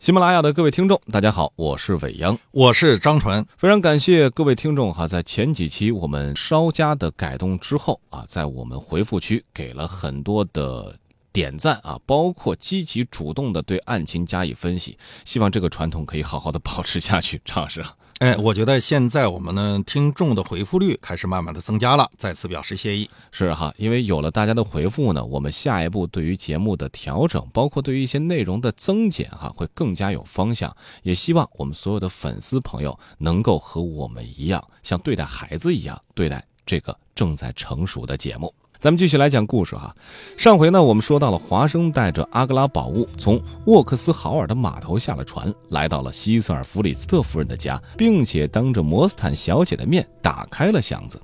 喜马拉雅的各位听众，大家好，我是伟阳，我是张纯，非常感谢各位听众哈，在前几期我们稍加的改动之后啊，在我们回复区给了很多的点赞啊，包括积极主动的对案情加以分析，希望这个传统可以好好的保持下去，张老师。哎，我觉得现在我们呢听众的回复率开始慢慢的增加了，再次表示谢意。是哈，因为有了大家的回复呢，我们下一步对于节目的调整，包括对于一些内容的增减哈，会更加有方向。也希望我们所有的粉丝朋友能够和我们一样，像对待孩子一样对待这个正在成熟的节目。咱们继续来讲故事哈。上回呢，我们说到了华生带着阿格拉宝物从沃克斯豪尔的码头下了船，来到了希瑟尔弗里斯特夫人的家，并且当着摩斯坦小姐的面打开了箱子。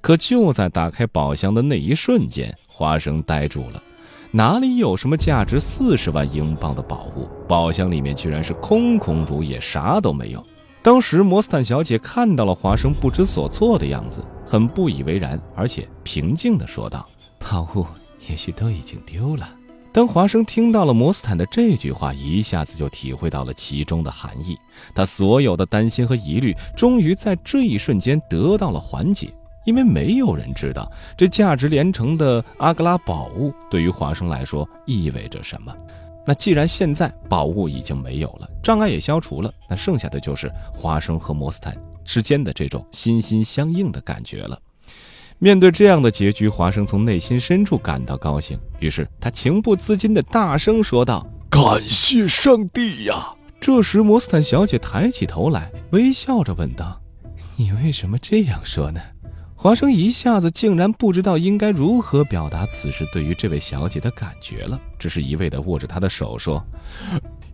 可就在打开宝箱的那一瞬间，华生呆住了。哪里有什么价值四十万英镑的宝物？宝箱里面居然是空空如也，啥都没有。当时摩斯坦小姐看到了华生不知所措的样子，很不以为然，而且平静地说道：“宝物也许都已经丢了。”当华生听到了摩斯坦的这句话，一下子就体会到了其中的含义。他所有的担心和疑虑，终于在这一瞬间得到了缓解，因为没有人知道这价值连城的阿格拉宝物对于华生来说意味着什么。那既然现在宝物已经没有了，障碍也消除了，那剩下的就是华生和摩斯坦之间的这种心心相印的感觉了。面对这样的结局，华生从内心深处感到高兴，于是他情不自禁地大声说道：“感谢上帝呀！”这时，摩斯坦小姐抬起头来，微笑着问道：“你为什么这样说呢？”华生一下子竟然不知道应该如何表达此时对于这位小姐的感觉了，只是一味地握着她的手说：“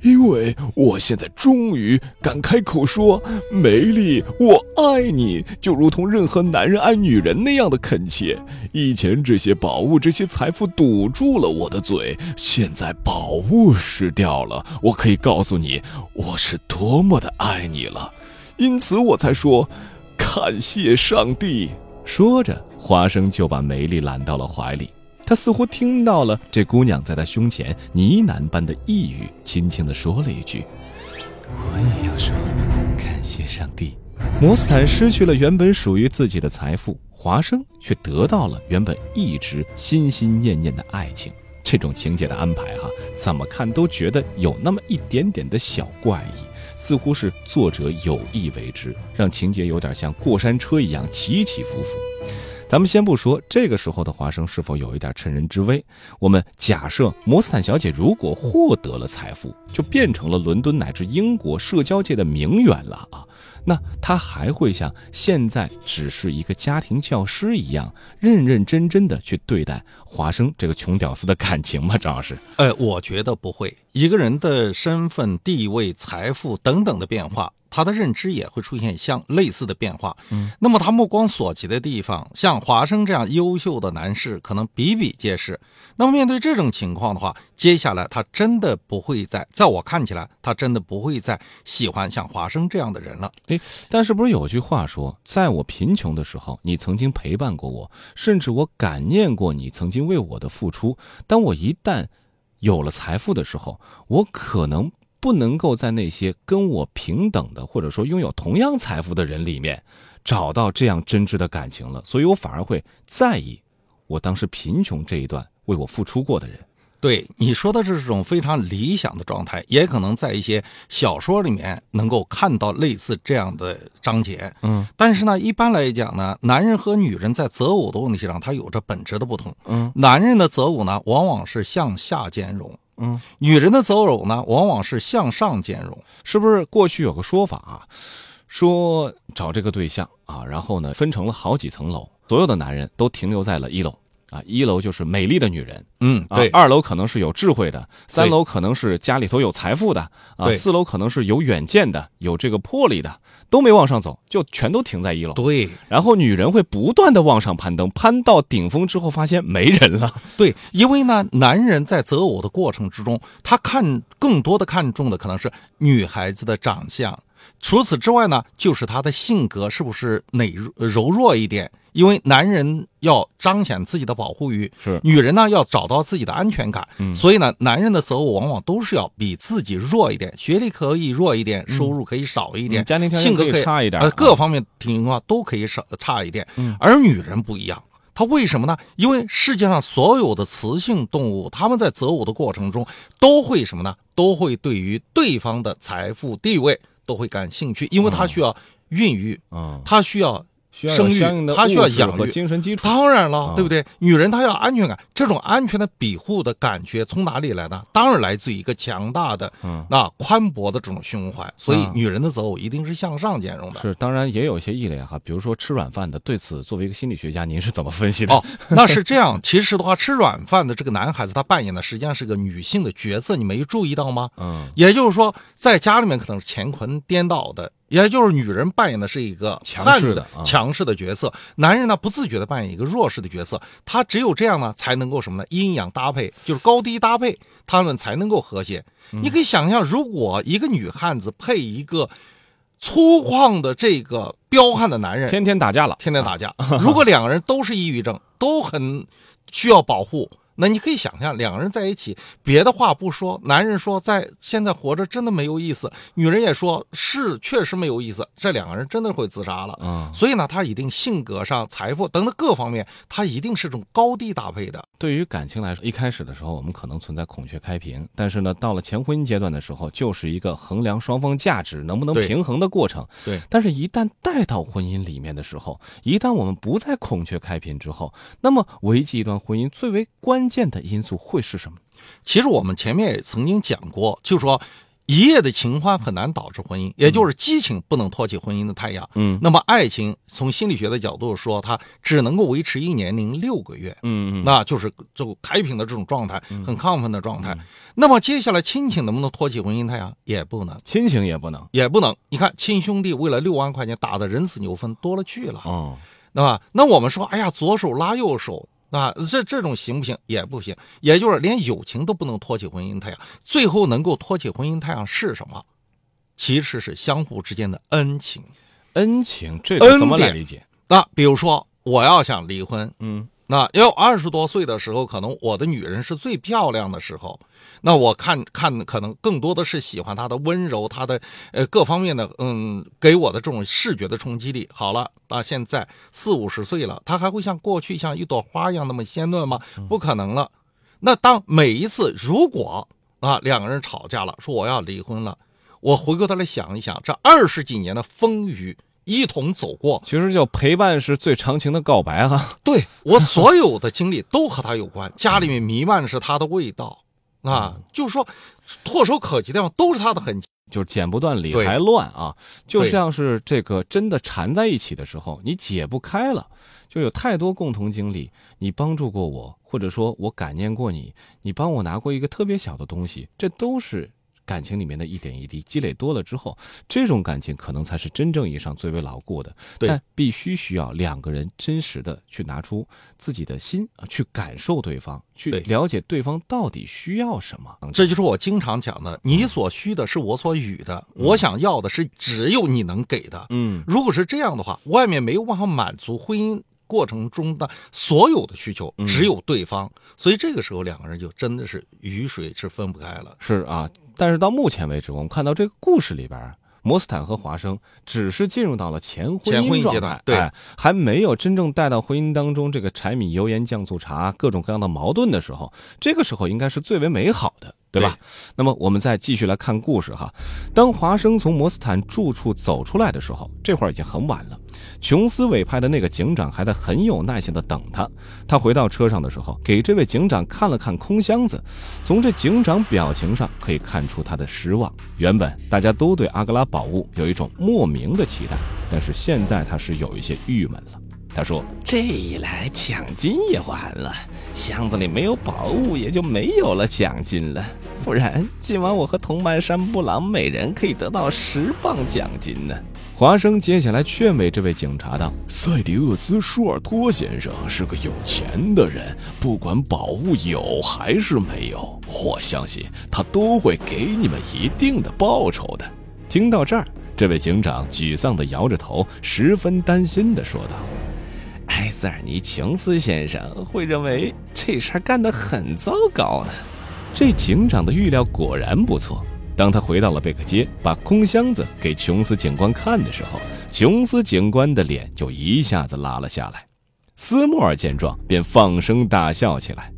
因为我现在终于敢开口说，梅丽，我爱你，就如同任何男人爱女人那样的恳切。以前这些宝物、这些财富堵住了我的嘴，现在宝物失掉了，我可以告诉你，我是多么的爱你了。因此我才说，感谢上帝。”说着，华生就把梅丽揽到了怀里。他似乎听到了这姑娘在他胸前呢喃般的呓语，轻轻地说了一句：“我也要说，感谢上帝。”摩斯坦失去了原本属于自己的财富，华生却得到了原本一直心心念念的爱情。这种情节的安排，哈，怎么看都觉得有那么一点点的小怪异。似乎是作者有意为之，让情节有点像过山车一样起起伏伏。咱们先不说这个时候的华生是否有一点趁人之危，我们假设摩斯坦小姐如果获得了财富，就变成了伦敦乃至英国社交界的名媛了啊。那他还会像现在只是一个家庭教师一样认认真真的去对待华生这个穷屌丝的感情吗？张老师，呃，我觉得不会。一个人的身份、地位、财富等等的变化。他的认知也会出现相类似的变化，嗯，那么他目光所及的地方，像华生这样优秀的男士可能比比皆是。那么面对这种情况的话，接下来他真的不会再，在我看起来，他真的不会再喜欢像华生这样的人了。诶，但是不是有句话说，在我贫穷的时候，你曾经陪伴过我，甚至我感念过你曾经为我的付出。当我一旦有了财富的时候，我可能。不能够在那些跟我平等的，或者说拥有同样财富的人里面，找到这样真挚的感情了，所以我反而会在意我当时贫穷这一段为我付出过的人。对你说的这是种非常理想的状态，也可能在一些小说里面能够看到类似这样的章节。嗯，但是呢，一般来讲呢，男人和女人在择偶的问题上，它有着本质的不同。嗯，男人的择偶呢，往往是向下兼容。嗯，女人的择偶呢，往往是向上兼容，是不是？过去有个说法啊，说找这个对象啊，然后呢，分成了好几层楼，所有的男人都停留在了一楼。啊，一楼就是美丽的女人，嗯，对。二楼可能是有智慧的，三楼可能是家里头有财富的，啊，四楼可能是有远见的，有这个魄力的，都没往上走，就全都停在一楼。对。然后女人会不断的往上攀登，攀到顶峰之后发现没人了。对，因为呢，男人在择偶的过程之中，他看更多的看重的可能是女孩子的长相，除此之外呢，就是她的性格是不是哪柔弱一点。因为男人要彰显自己的保护欲，是女人呢要找到自己的安全感，嗯所以呢，男人的择偶往往都是要比自己弱一点，学历可以弱一点，收入可以少一点，嗯家庭条件可以性格可以呃，差一点呃各方面情况都可以少差一点。嗯而女人不一样，她为什么呢？因为世界上所有的雌性动物，它们在择偶的过程中都会什么呢？都会对于对方的财富地位都会感兴趣，因为它需要孕育，嗯，它需要需要生育相应的他需要养育精神基础。当然了啊，对不对？女人她要安全感，这种安全的庇护的感觉从哪里来呢？当然来自于一个强大的、嗯那宽博的这种胸怀。所以啊，女人的择偶一定是向上兼容的。是，当然也有一些异类哈，比如说吃软饭的。对此，作为一个心理学家，您是怎么分析的？哦，那是这样。其实的话，吃软饭的这个男孩子，他扮演的实际上是个女性的角色，你没注意到吗？嗯，也就是说，在家里面可能是乾坤颠倒的，也就是女人扮演的是一个强势的啊强势的角色，男人呢不自觉的扮演一个弱势的角色。他只有这样呢，才能够什么呢？阴阳搭配，就是高低搭配，他们才能够和谐。嗯你可以想象，如果一个女汉子配一个粗犷的这个彪悍的男人，天天打架了，天天打架。如果两个人都是抑郁症，都很需要保护，那你可以想象，两个人在一起，别的话不说，男人说在现在活着真的没有意思，女人也说是确实没有意思，这两个人真的会自杀了。嗯，所以呢，他一定性格上、财富等等各方面，他一定是这种高低搭配的。对于感情来说，一开始的时候我们可能存在孔雀开屏，但是呢，到了前婚姻阶段的时候，就是一个衡量双方价值能不能平衡的过程。对但是，一旦带到婚姻里面的时候，一旦我们不再孔雀开屏之后，那么维系一段婚姻最为关键的因素会是什么？其实我们前面也曾经讲过，就说一夜的情欢很难导致婚姻，也就是激情不能托起婚姻的太阳。嗯那么爱情从心理学的角度说，它只能够维持一年零六个月，嗯嗯，那就是这个开屏的这种状态，很亢奋的状态。那么接下来亲情能不能托起婚姻太阳？也不能，亲情也不能。也不能。你看亲兄弟为了六万块钱打的人死牛分多了去了，哦，对吧？那我们说，哎呀，左手拉右手。啊，这这种行不行？也不行，也就是连友情都不能托起婚姻太阳。最后能够托起婚姻太阳是什么？其实是相互之间的恩情。恩情这个怎么来理解？那比如说，我要想离婚，嗯那要二十多岁的时候，可能我的女人是最漂亮的时候，那我看看可能更多的是喜欢她的温柔，她的呃各方面的嗯给我的这种视觉的冲击力。好了，那现在四五十岁了，她还会像过去像一朵花一样那么鲜嫩吗？不可能了。那当每一次如果啊两个人吵架了，说我要离婚了，我回过头来想一想，这二十几年的风雨一同走过，其实叫陪伴是最长情的告白哈。对我所有的经历都和他有关，家里面弥漫的是他的味道，啊，就是说唾手可及的地方都是他的痕迹。就是剪不断理还乱啊，就像是这个真的缠在一起的时候，你解不开了，就有太多共同经历，你帮助过我，或者说我感念过你，你帮我拿过一个特别小的东西，这都是感情里面的一点一滴，积累多了之后，这种感情可能才是真正意义上最为牢固的。对但必须需要两个人真实的去拿出自己的心啊，去感受对方，去了解对方到底需要什么。这就是我经常讲的，你所需的是我所予的，我想要的是只有你能给的。嗯如果是这样的话，外面没有办法满足婚姻过程中的所有的需求，只有对方，所以这个时候两个人就真的是鱼水是分不开了。是啊，但是到目前为止，我们看到这个故事里边儿，摩斯坦和华生只是进入到了前婚姻状态阶段，对。哎，还没有真正带到婚姻当中这个柴米油盐酱醋茶各种各样的矛盾的时候，这个时候应该是最为美好的，对吧？那么我们再继续来看故事哈。当华生从摩斯坦住处走出来的时候，这会儿已经很晚了。琼斯委派的那个警长还在很有耐心地等他。他回到车上的时候，给这位警长看了看空箱子，从这警长表情上可以看出他的失望。原本大家都对阿格拉宝物有一种莫名的期待，但是现在他是有一些郁闷了。他说这一来奖金也完了，箱子里没有宝物，也就没有了奖金了。不然今晚我和同伴山布朗每人可以得到十磅奖金呢。：“华生接下来劝慰这位警察道，塞迪厄斯·舒尔托先生是个有钱的人，不管宝物有还是没有，我相信他都会给你们一定的报酬的。听到这儿，这位警长沮丧地摇着头，十分担心地说道。埃塞尔尼·琼斯先生会认为这事儿干得很糟糕呢。这警长的预料果然不错。当他回到了贝克街，把空箱子给琼斯警官看的时候，琼斯警官的脸就一下子拉了下来。斯莫尔见状，便放声大笑起来。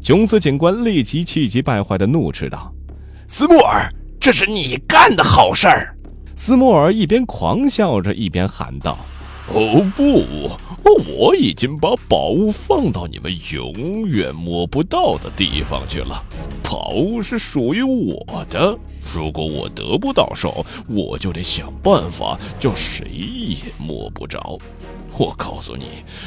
琼斯警官立即气急败坏地怒斥道：“斯莫尔，这是你干的好事儿！”斯莫尔一边狂笑着，一边喊道：“哦不，我已经把宝物放到你们永远摸不到的地方去了。宝物是属于我的，如果我得不到手，我就得想办法叫谁也摸不着。”我告诉你，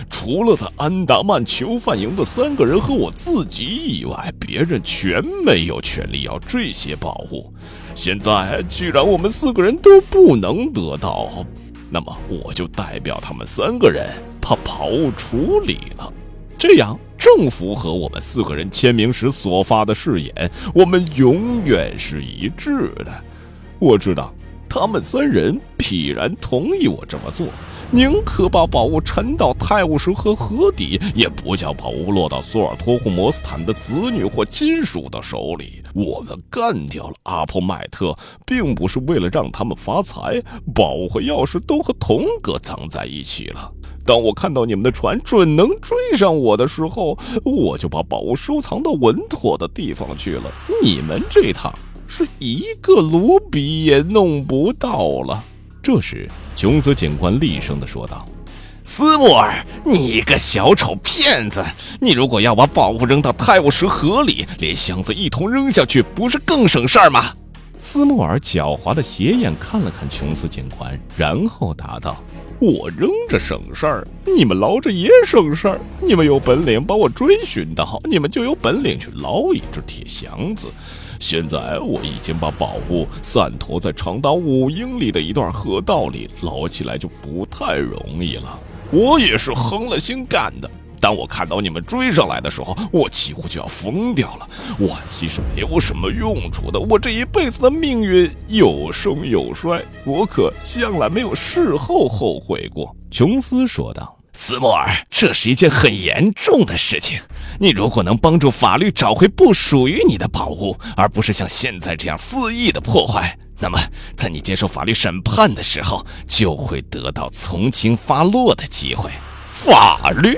除了在安达曼囚犯营的三个人和我自己以外，别人全没有权利要这些宝物。现在既然我们四个人都不能得到，那么我就代表他们三个人把宝物处理了。这样正符合我们四个人签名时所发的誓言，我们永远是一致的。我知道他们三人必然同意我这么做。宁可把宝物沉到泰晤士河河底，也不叫宝物落到索尔托库摩斯坦的子女或亲属的手里。我们干掉了阿普麦特，并不是为了让他们发财。宝物和钥匙都和童哥藏在一起了。当我看到你们的船准能追上我的时候，我就把宝物收藏到稳妥的地方去了。你们这趟是一个卢比也弄不到了。这时，琼斯警官厉声地说道：“斯莫尔，你个小丑骗子！你如果要把宝物扔到泰晤士河里，连箱子一同扔下去，不是更省事儿吗？”斯莫尔狡猾的斜眼看了看琼斯警官，然后答道：“我扔着省事儿，你们捞着也省事儿。你们有本领把我追寻到，你们就有本领去捞一只铁箱子。”现在我已经把宝物散拖在长达五英里的一段河道里，捞起来就不太容易了。我也是横了心干的。当我看到你们追上来的时候，我几乎就要疯掉了。惋惜是没有什么用处的。我这一辈子的命运有盛有衰，我可向来没有事后后悔过。”琼斯说道。斯莫尔，这是一件很严重的事情。你如果能帮助法律找回不属于你的宝物，而不是像现在这样肆意的破坏，那么在你接受法律审判的时候，就会得到从轻发落的机会。法律？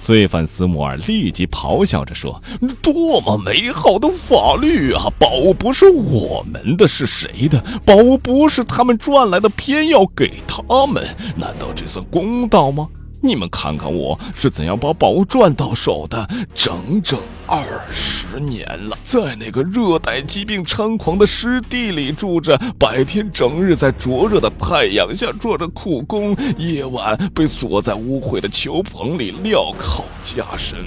罪犯斯摩尔立即咆哮着说：“多么美好的法律啊！宝物不是我们的，是谁的？宝物不是他们赚来的，偏要给他们，难道这算公道吗？”你们看看我是怎样把宝物赚到手的，整整二十年了，在那个热带疾病猖狂的湿地里住着，白天整日在灼热的太阳下做着苦工，夜晚被锁在污秽的球棚里镣铐加身。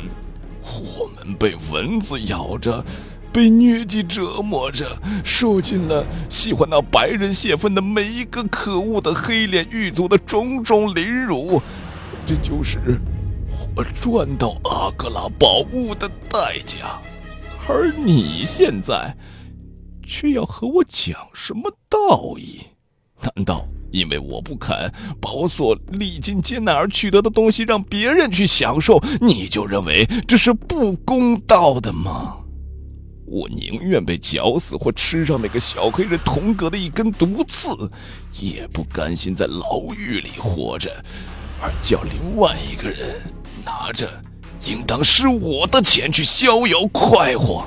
我们被蚊子咬着，被疟疾折磨着，受尽了喜欢那白人泄愤的每一个可恶的黑脸狱卒的种种凌辱。这就是我赚到阿格拉宝物的代价，而你现在却要和我讲什么道义？难道因为我不肯把我所历尽艰难而取得的东西让别人去享受，你就认为这是不公道的吗？我宁愿被绞死或吃上那个小黑人童格的一根毒刺，也不甘心在牢狱里活着。而叫另外一个人拿着应当是我的钱去逍遥快活，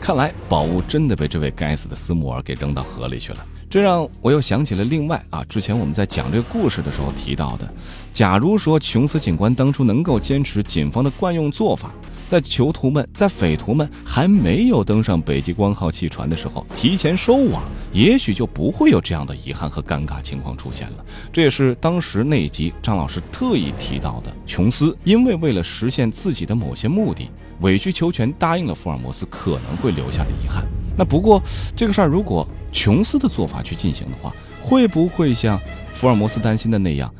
看来宝物真的被这位该死的斯穆尔给扔到河里去了。这让我又想起了另外啊，之前我们在讲这个故事的时候提到的，假如说琼斯警官当初能够坚持警方的惯用做法。在囚徒们、在匪徒们还没有登上北极光号汽船的时候，提前收网，也许就不会有这样的遗憾和尴尬情况出现了。这也是当时那一集张老师特意提到的：琼斯因为为了实现自己的某些目的，委曲求全答应了福尔摩斯可能会留下的遗憾。那不过这个事儿，如果琼斯的做法去进行的话，会不会像福尔摩斯担心的那样，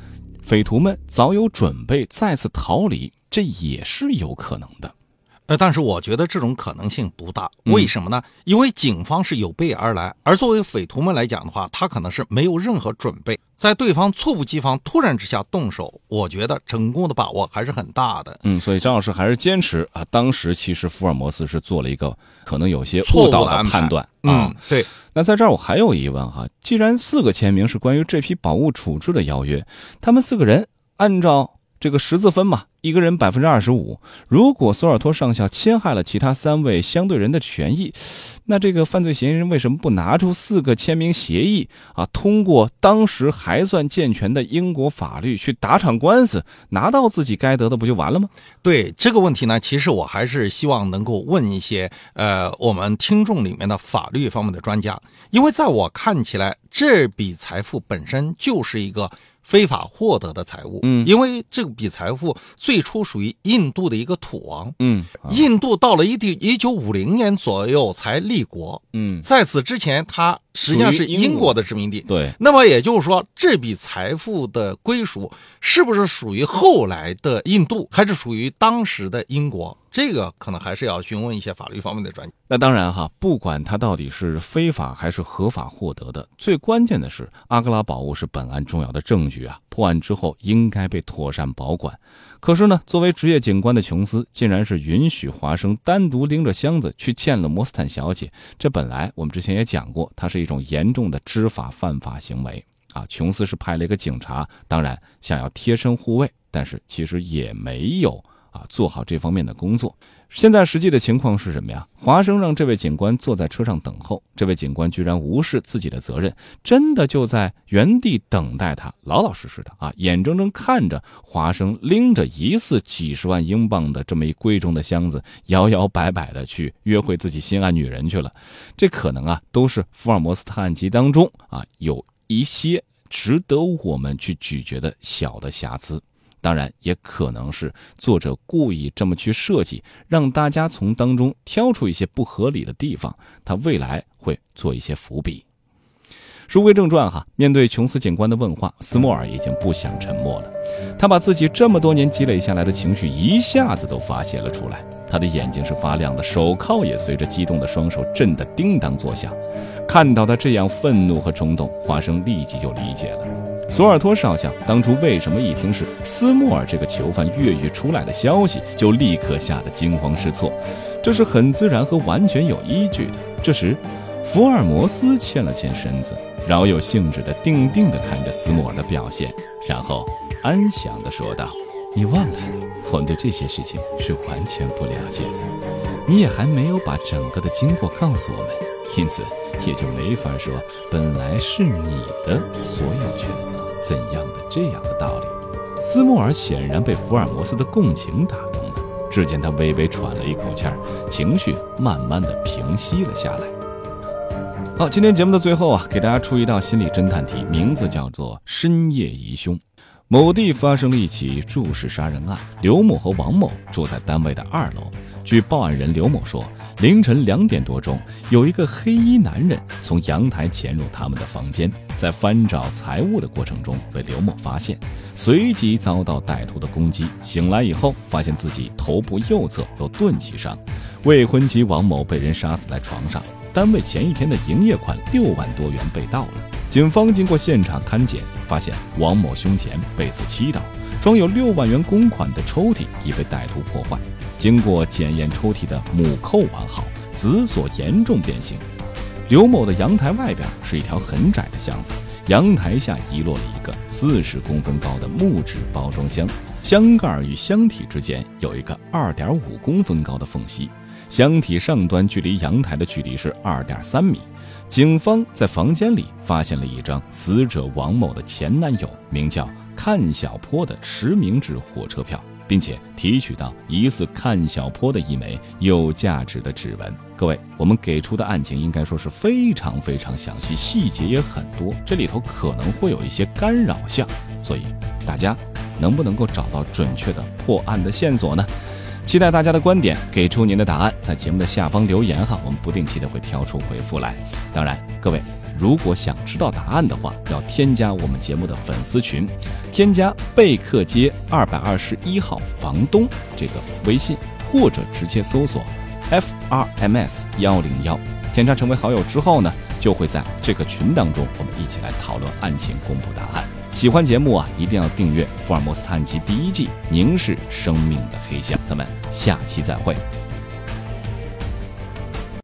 匪徒们早有准备再次逃离？这也是有可能的。呃，但是我觉得这种可能性不大，为什么呢？因为警方是有备而来，而作为匪徒们来讲的话，他可能是没有任何准备，在对方猝不及防、突然之下动手，我觉得成功的把握还是很大的。嗯，所以张老师还是坚持啊，当时其实福尔摩斯是做了一个可能有些错误的判断啊嗯。，对，那在这儿我还有疑问哈，既然四个签名是关于这批宝物处置的邀约，他们四个人按照这个十字分嘛，一个人百分之二十五。如果索尔托上校侵害了其他三位相对人的权益，那这个犯罪嫌疑人为什么不拿出四个签名协议啊？通过当时还算健全的英国法律去打场官司，拿到自己该得的不就完了吗？对这个问题呢，其实我还是希望能够问一些呃我们听众里面的法律方面的专家，因为在我看起来，这笔财富本身就是一个非法获得的财物。嗯因为这笔财富最初属于印度的一个土王，嗯啊印度到了一九一九五零年左右才立国，嗯，在此之前，它实际上是英国英国的殖民地。对，那么也就是说，这笔财富的归属是不是属于后来的印度，还是属于当时的英国？这个可能还是要询问一些法律方面的专家。那当然哈，不管它到底是非法还是合法获得的，最关键的是阿格拉宝物是本案重要的证据啊，破案之后应该被妥善保管。可是呢，作为职业警官的琼斯，竟然是允许华生单独拎着箱子去见了摩斯坦小姐，这本来我们之前也讲过，它是一种严重的知法犯法行为啊。琼斯是派了一个警察，当然想要贴身护卫，但是其实也没有啊做好这方面的工作。现在实际的情况是什么呀？华生让这位警官坐在车上等候，这位警官居然无视自己的责任，真的就在原地等待他，老老实实的啊，眼睁睁看着华生拎着疑似几十万英镑的这么一贵重的箱子，摇摇摆摆的去约会自己心爱女人去了。这可能啊，都是福尔摩斯探案集当中啊有一些值得我们去咀嚼的小的瑕疵。当然，也可能是作者故意这么去设计，让大家从当中挑出一些不合理的地方，他未来会做一些伏笔。书归正传哈，面对琼斯警官的问话，斯莫尔已经不想沉默了。他把自己这么多年积累下来的情绪一下子都发泄了出来，他的眼睛是发亮的，手铐也随着激动的双手震得叮当作响。看到他这样愤怒和冲动，华生立即就理解了。索尔托少校当初为什么一听是斯莫尔这个囚犯越狱出来的消息，就立刻吓得惊慌失措？这是很自然和完全有依据的。这时，福尔摩斯欠了欠身子，饶有兴致地定定地看着斯莫尔的表现，然后安详地说道：“你忘了，我们对这些事情是完全不了解的，你也还没有把整个的经过告诉我们，因此也就没法说本来是你的所有权。”怎样的这样的道理？斯莫尔显然被福尔摩斯的共情打动了，只见他微微喘了一口气儿，情绪慢慢的平息了下来。好，今天节目的最后啊，给大家出一道心理侦探题，名字叫做“深夜疑凶”。某地发生了一起注室杀人案，刘某和王某住在单位的二楼。据报案人刘某说，凌晨两点多钟，有一个黑衣男人从阳台潜入他们的房间，在翻找财物的过程中被刘某发现，随即遭到歹徒的攻击。醒来以后，发现自己头部右侧有钝器伤，未婚妻王某被人杀死在床上。单位前一天的营业款六万多元被盗了。警方经过现场勘检，发现王某胸前被刺七刀，装有六万元公款的抽屉已被歹徒破坏。经过检验，抽屉的母扣完好，子锁严重变形。刘某的阳台外边是一条很窄的巷子，阳台下遗落了一个四十公分高的木质包装箱，箱盖与箱体之间有一个二点五公分高的缝隙，箱体上端距离阳台的距离是二点三米。警方在房间里发现了一张死者王某的前男友名叫看小坡的实名制火车票。并且提取到疑似看小坡的一枚有价值的指纹。各位，我们给出的案情应该说是非常非常详细，细节也很多，这里头可能会有一些干扰项，所以大家能不能够找到准确的破案的线索呢？期待大家的观点，给出您的答案，在节目的下方留言哈，我们不定期的会挑出回复来。当然，各位。如果想知道答案的话，要添加我们节目的粉丝群，添加贝克街二百二十一号房东这个微信，或者直接搜索 FRMS 幺零幺，添加成为好友之后呢，就会在这个群当中，我们一起来讨论案情，公布答案。喜欢节目啊，一定要订阅《福尔摩斯探案集》第一季《凝视生命的黑箱》。咱们下期再会。